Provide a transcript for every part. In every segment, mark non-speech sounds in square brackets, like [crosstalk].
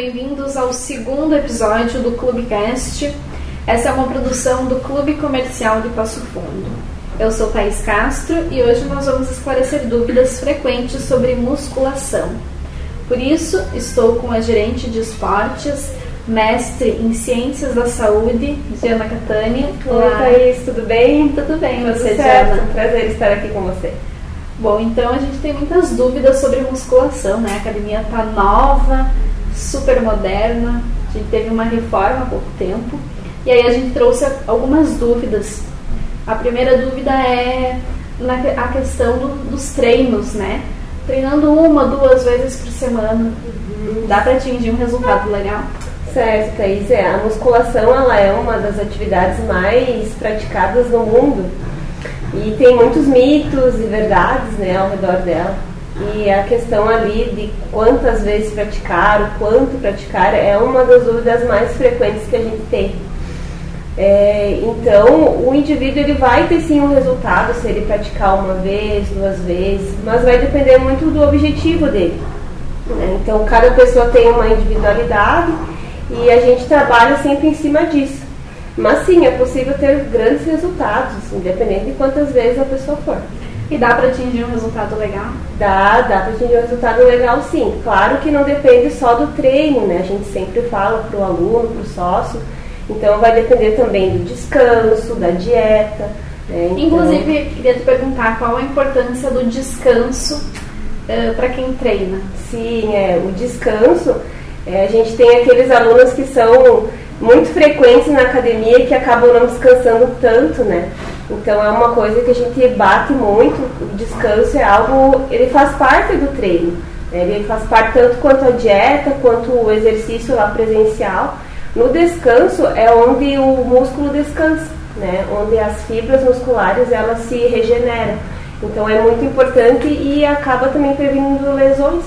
bem-vindos ao segundo episódio do Clubecast. Essa é uma produção do Clube Comercial de Passo Fundo. Eu sou Thaís Castro e hoje nós vamos esclarecer dúvidas frequentes sobre musculação. Por isso, estou com a gerente de esportes, mestre em Ciências da Saúde, Diana Catani. Oi, Thaís, tudo bem? Tudo bem, tudo você, certo. Diana? Prazer estar aqui com você. Bom, então a gente tem muitas dúvidas sobre musculação, né? A academia tá nova, super moderna, a gente teve uma reforma há pouco tempo. E aí a gente trouxe algumas dúvidas. A primeira dúvida é na, a questão do, dos treinos, né? Treinando uma, duas vezes por semana, dá para atingir um resultado legal? Certo, Thaís. É, a musculação ela é uma das atividades mais praticadas no mundo e tem muitos mitos e verdades né, ao redor dela. E a questão ali de quantas vezes praticar, o quanto praticar, é uma das dúvidas mais frequentes que a gente tem. É, então, o indivíduo ele vai ter sim um resultado se ele praticar uma vez, duas vezes, mas vai depender muito do objetivo dele. Né? Então, cada pessoa tem uma individualidade e a gente trabalha sempre em cima disso. Mas sim, é possível ter grandes resultados, independente de quantas vezes a pessoa for. E dá para atingir um resultado legal? Dá, dá para atingir um resultado legal sim. Claro que não depende só do treino, né? A gente sempre fala para o aluno, para o sócio. Então vai depender também do descanso, da dieta. Né? Então... Inclusive, queria te perguntar qual a importância do descanso uh, para quem treina. Sim, é, o descanso, é, a gente tem aqueles alunos que são muito frequentes na academia que acabam não descansando tanto, né? Então é uma coisa que a gente bate muito, o descanso é algo, ele faz parte do treino. Né? Ele faz parte tanto quanto a dieta, quanto o exercício lá presencial. No descanso é onde o músculo descansa, né? Onde as fibras musculares elas se regeneram. Então é muito importante e acaba também prevenindo lesões.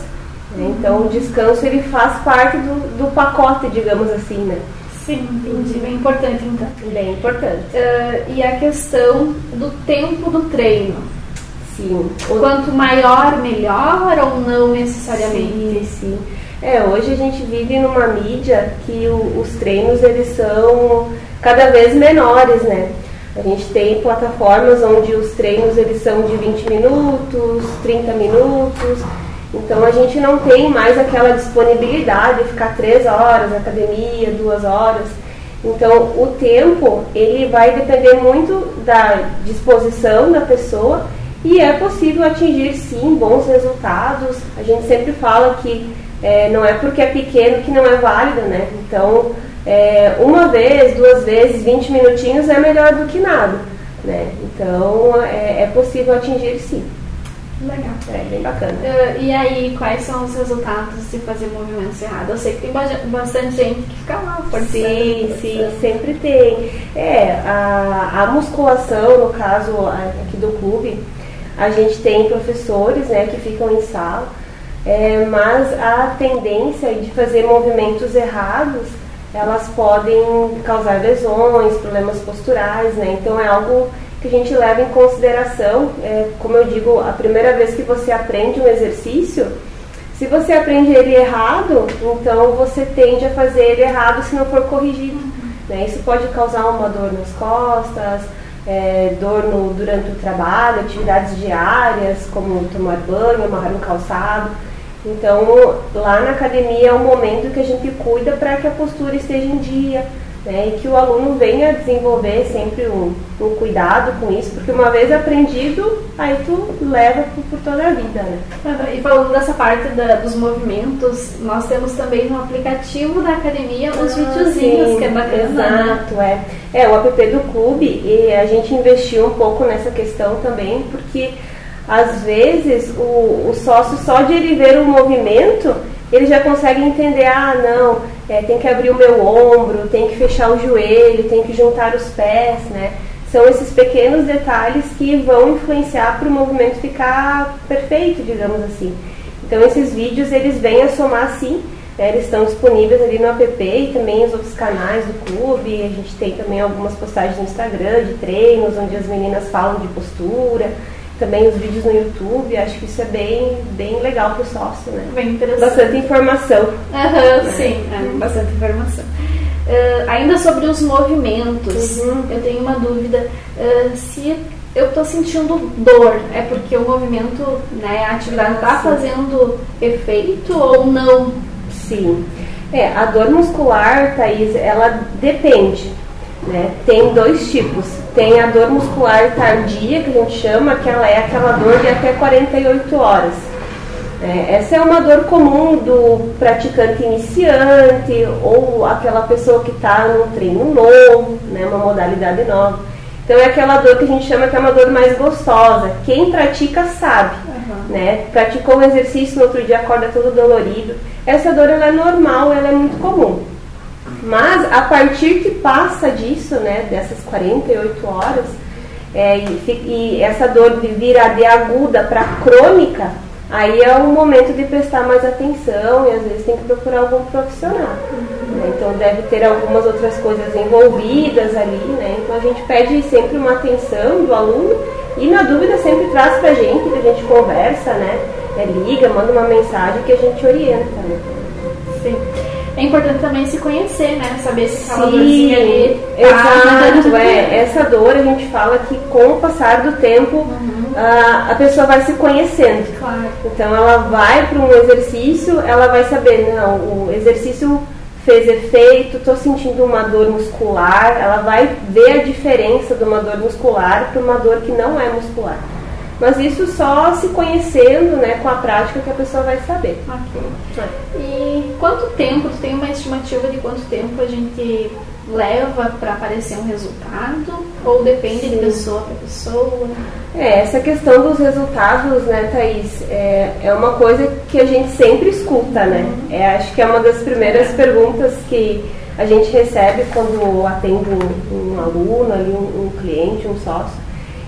Né? Então o descanso ele faz parte do, do pacote, digamos assim, né? Sim, entendi. Bem importante, então. Bem importante. Uh, e a questão do tempo do treino. Sim. Quanto maior, melhor ou não necessariamente? Sim, sim. É, hoje a gente vive numa mídia que o, os treinos eles são cada vez menores, né? A gente tem plataformas onde os treinos eles são de 20 minutos, 30 minutos. Então a gente não tem mais aquela disponibilidade de ficar três horas na academia, duas horas. Então o tempo ele vai depender muito da disposição da pessoa e é possível atingir sim bons resultados. A gente sempre fala que é, não é porque é pequeno que não é válido, né? Então é, uma vez, duas vezes, 20 minutinhos é melhor do que nada, né? Então é, é possível atingir sim. Legal. É bem bacana. Uh, e aí, quais são os resultados de fazer movimentos errados? Eu sei que tem bastante gente que fica lá forçando. Sim, forçando. sim, sempre tem. É, a, a musculação, no caso aqui do clube, a gente tem professores né, que ficam em sala, é, mas a tendência de fazer movimentos errados, elas podem causar lesões, problemas posturais, né? Então é algo que a gente leva em consideração, é, como eu digo, a primeira vez que você aprende um exercício, se você aprende ele errado, então você tende a fazer ele errado se não for corrigido. Né? Isso pode causar uma dor nas costas, é, dor no, durante o trabalho, atividades diárias, como tomar banho, amarrar um calçado. Então, lá na academia é o momento que a gente cuida para que a postura esteja em dia, né, e que o aluno venha desenvolver sempre um, um, cuidado com isso, porque uma vez aprendido, aí tu leva por, por toda a vida, né? E falando dessa parte da, dos movimentos, nós temos também no aplicativo da academia os ah, videozinhos, sim, que é bacana. Né? Exato, é. É, o app do clube, e a gente investiu um pouco nessa questão também, porque às vezes o, o sócio, só de ele ver o movimento, ele já consegue entender, ah, não, é, tem que abrir o meu ombro, tem que fechar o joelho, tem que juntar os pés, né? São esses pequenos detalhes que vão influenciar para o movimento ficar perfeito, digamos assim. Então esses vídeos eles vêm a somar sim, né? eles estão disponíveis ali no app e também os outros canais do clube. A gente tem também algumas postagens no Instagram de treinos, onde as meninas falam de postura. Também os vídeos no YouTube, acho que isso é bem, bem legal para o sócio, né? Bem interessante. Bastante informação. Uhum, sim, é, bastante informação. Uh, ainda sobre os movimentos, uhum. eu tenho uma dúvida. Uh, se eu estou sentindo dor, é porque o movimento, né, a atividade está fazendo efeito ou não? Sim. É, a dor muscular, Thaís, ela depende. Né? Tem dois tipos. Tem a dor muscular tardia, que a gente chama, que ela é aquela dor de até 48 horas. É, essa é uma dor comum do praticante iniciante ou aquela pessoa que está num treino novo, né, uma modalidade nova. Então é aquela dor que a gente chama que é uma dor mais gostosa. Quem pratica sabe, uhum. né? Praticou o exercício no outro dia acorda todo dolorido. Essa dor ela é normal, ela é muito comum. Mas a partir que passa disso, né, dessas 48 horas, é, e, e, essa dor vira de aguda para crônica, aí é o momento de prestar mais atenção e às vezes tem que procurar algum profissional. Né? Então deve ter algumas outras coisas envolvidas ali, né? Então a gente pede sempre uma atenção do aluno e na dúvida sempre traz para a gente, que a gente conversa, né? É, liga, manda uma mensagem que a gente orienta. Né? Sim. É importante também se conhecer, né? Saber se aquela dorzinha ali. Tá. Exato, é. Essa dor a gente fala que com o passar do tempo uhum. a, a pessoa vai se conhecendo. Claro. Então ela vai para um exercício, ela vai saber, não, o exercício fez efeito, estou sentindo uma dor muscular, ela vai ver a diferença de uma dor muscular para uma dor que não é muscular. Mas isso só se conhecendo, né, com a prática que a pessoa vai saber. Ok. É. E quanto tempo, tu tem uma estimativa de quanto tempo a gente leva para aparecer um resultado? Ou depende Sim. de pessoa para pessoa? É, essa questão dos resultados, né, Thaís, é, é uma coisa que a gente sempre escuta, né? Uhum. É, acho que é uma das primeiras perguntas que a gente recebe quando atende um, um aluno, ali, um, um cliente, um sócio.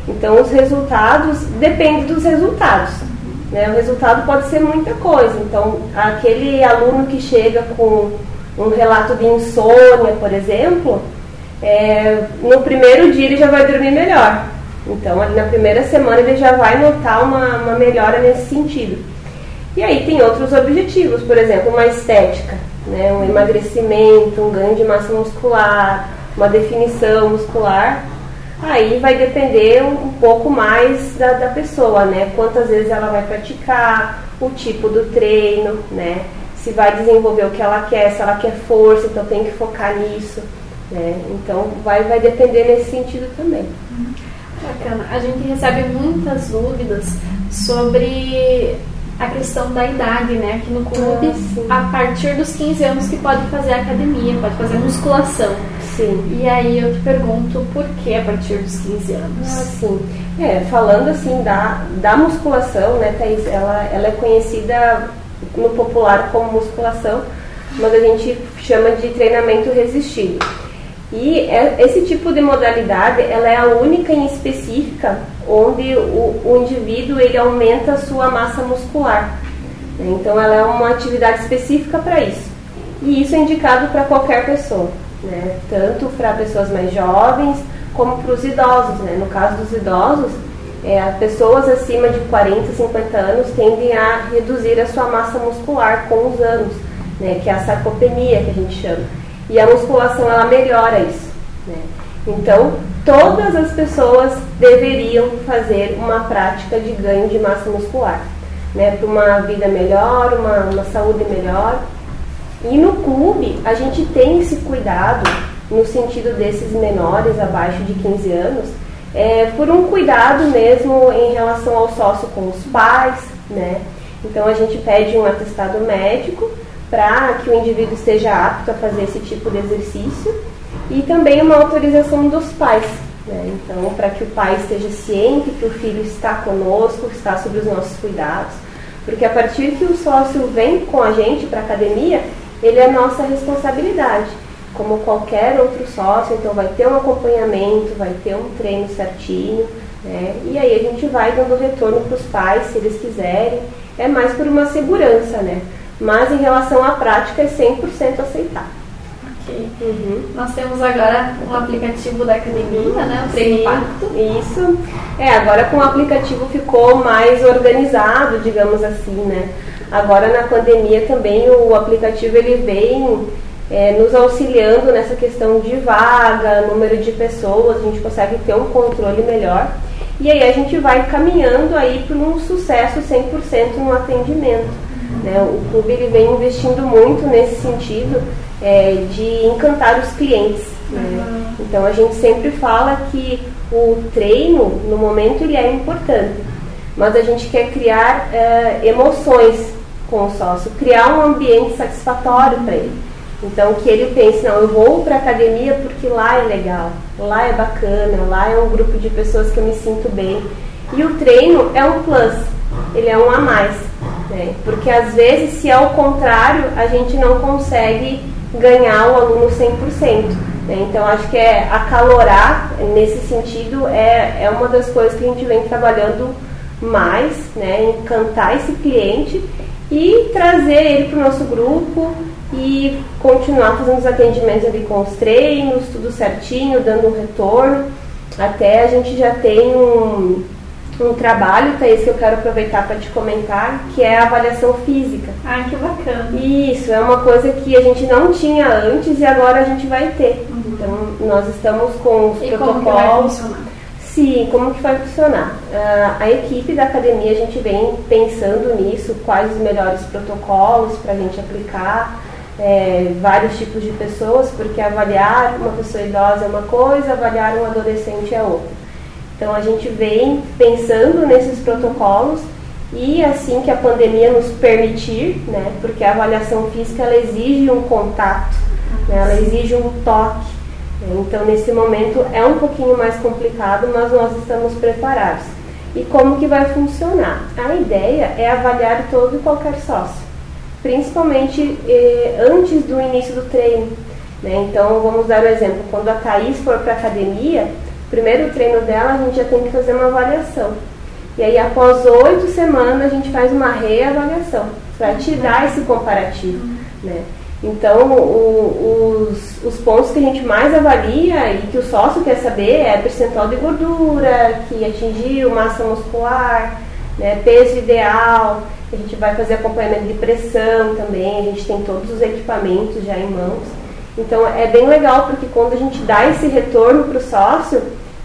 Então, os resultados dependem dos resultados. Né? O resultado pode ser muita coisa. Então, aquele aluno que chega com um relato de insônia, por exemplo, é, no primeiro dia ele já vai dormir melhor. Então, ali na primeira semana ele já vai notar uma, uma melhora nesse sentido. E aí tem outros objetivos, por exemplo, uma estética, né? um emagrecimento, um ganho de massa muscular, uma definição muscular. Aí vai depender um, um pouco mais da, da pessoa, né? Quantas vezes ela vai praticar, o tipo do treino, né? Se vai desenvolver o que ela quer, se ela quer força, então tem que focar nisso. Né? Então vai, vai depender nesse sentido também. Bacana. A gente recebe muitas dúvidas sobre a questão da idade, né? Aqui no clube, ah, a partir dos 15 anos que pode fazer academia, pode fazer musculação. Sim. E aí eu te pergunto por que a partir dos 15 anos? Ah, sim. É, falando assim da, da musculação, né, Thaís, ela, ela é conhecida no popular como musculação, mas a gente chama de treinamento resistido. E é, esse tipo de modalidade, ela é a única em específica onde o, o indivíduo ele aumenta a sua massa muscular. Né? Então ela é uma atividade específica para isso. E isso é indicado para qualquer pessoa, né? tanto para pessoas mais jovens como para os idosos. Né? No caso dos idosos, é, pessoas acima de 40, 50 anos tendem a reduzir a sua massa muscular com os anos, né? que é a sarcopenia que a gente chama. E a musculação ela melhora isso. Né? Então, todas as pessoas deveriam fazer uma prática de ganho de massa muscular, né? Para uma vida melhor, uma, uma saúde melhor. E no clube, a gente tem esse cuidado, no sentido desses menores, abaixo de 15 anos, é, por um cuidado mesmo em relação ao sócio com os pais, né? Então a gente pede um atestado médico para que o indivíduo esteja apto a fazer esse tipo de exercício e também uma autorização dos pais. Né? Então, para que o pai esteja ciente que o filho está conosco, está sob os nossos cuidados, porque a partir que o sócio vem com a gente para a academia, ele é nossa responsabilidade, como qualquer outro sócio, então vai ter um acompanhamento, vai ter um treino certinho, né? e aí a gente vai dando retorno para os pais, se eles quiserem, é mais por uma segurança, né? Mas em relação à prática é 100% aceitável. Que uhum. Nós temos agora um aplicativo da academia, né? O Treino Impacto. Isso. É, agora com o aplicativo ficou mais organizado, digamos assim, né? Agora na pandemia também o aplicativo ele vem é, nos auxiliando nessa questão de vaga, número de pessoas, a gente consegue ter um controle melhor. E aí a gente vai caminhando aí para um sucesso 100% no atendimento. Né? O clube ele vem investindo muito nesse sentido é, de encantar os clientes. Né? Uhum. Então a gente sempre fala que o treino, no momento, ele é importante, mas a gente quer criar é, emoções com o sócio, criar um ambiente satisfatório para ele. Então que ele pense, não, eu vou para academia porque lá é legal, lá é bacana, lá é um grupo de pessoas que eu me sinto bem. E o treino é um plus, ele é um a mais. Né? Porque às vezes, se é o contrário, a gente não consegue ganhar o aluno 100%. Né? Então, acho que é acalorar, nesse sentido, é, é uma das coisas que a gente vem trabalhando mais, né? encantar esse cliente e trazer ele para o nosso grupo e continuar fazendo os atendimentos ali com os treinos, tudo certinho, dando um retorno. Até a gente já tem um, um trabalho, Thaís, que eu quero aproveitar para te comentar, que é a avaliação física. Ah, que bacana. Isso, é uma coisa que a gente não tinha antes e agora a gente vai ter. Uhum. Então, nós estamos com os e protocolos. Sim, como que vai funcionar? Uh, a equipe da academia, a gente vem pensando nisso, quais os melhores protocolos para a gente aplicar, é, vários tipos de pessoas, porque avaliar uma pessoa idosa é uma coisa, avaliar um adolescente é outra. Então a gente vem pensando nesses protocolos e assim que a pandemia nos permitir, né, porque a avaliação física ela exige um contato, né, ela exige um toque. Então nesse momento é um pouquinho mais complicado, mas nós estamos preparados. E como que vai funcionar? A ideia é avaliar todo e qualquer sócio, principalmente eh, antes do início do treino. Né? Então vamos dar um exemplo, quando a Thaís for para a academia, primeiro treino dela, a gente já tem que fazer uma avaliação. E aí, após oito semanas, a gente faz uma reavaliação para te dar esse comparativo. Né? Então, o, os, os pontos que a gente mais avalia e que o sócio quer saber é percentual de gordura, que atingiu massa muscular, né, peso ideal. A gente vai fazer acompanhamento de pressão também, a gente tem todos os equipamentos já em mãos. Então é bem legal porque quando a gente dá esse retorno para o sócio,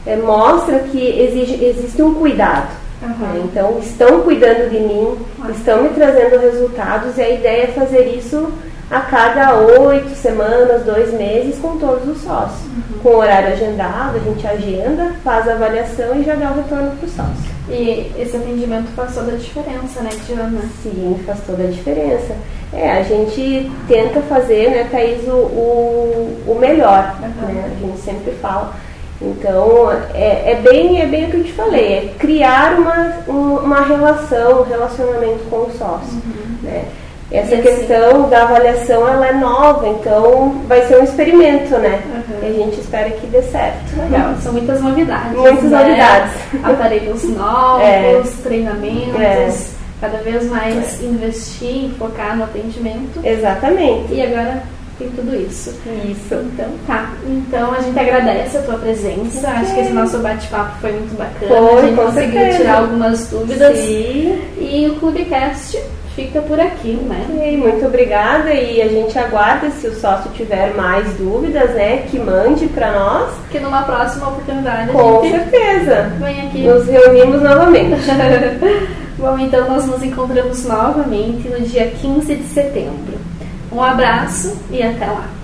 é, mostra que exige, existe um cuidado. Uhum. Então estão cuidando de mim, estão me trazendo resultados e a ideia é fazer isso a cada oito semanas, dois meses com todos os sócios. Uhum. Com horário agendado, a gente agenda, faz a avaliação e já dá o retorno para o sócio. E esse atendimento faz toda a diferença, né, Diana? Sim, faz toda a diferença. É, a gente tenta fazer, né, Thaís, o, o, o melhor, uhum. né? A gente sempre fala. Então, é, é, bem, é bem o que eu te falei, é criar uma, uma relação, um relacionamento com o sócio, uhum. né? Essa questão da avaliação ela é nova, então vai ser um experimento, né? Uhum. E a gente espera que dê certo. Legal, são muitas novidades. Muitas né? novidades. Aparelhos [laughs] novos, é. treinamentos. É. Cada vez mais é. investir, focar no atendimento. Exatamente. E agora tem tudo isso. Isso. Então, tá. Então a gente agradece a tua presença. Okay. Acho que esse nosso bate-papo foi muito bacana. Foi, a gente conseguiu certeza. tirar algumas dúvidas. Sim. E o Clubecast fica por aqui, né? Okay, muito obrigada e a gente aguarda se o sócio tiver mais dúvidas, né, que mande para nós. Que numa próxima oportunidade Com certeza. Vem aqui. Nos reunimos novamente. [laughs] Bom, então nós nos encontramos novamente no dia 15 de setembro. Um abraço e até lá.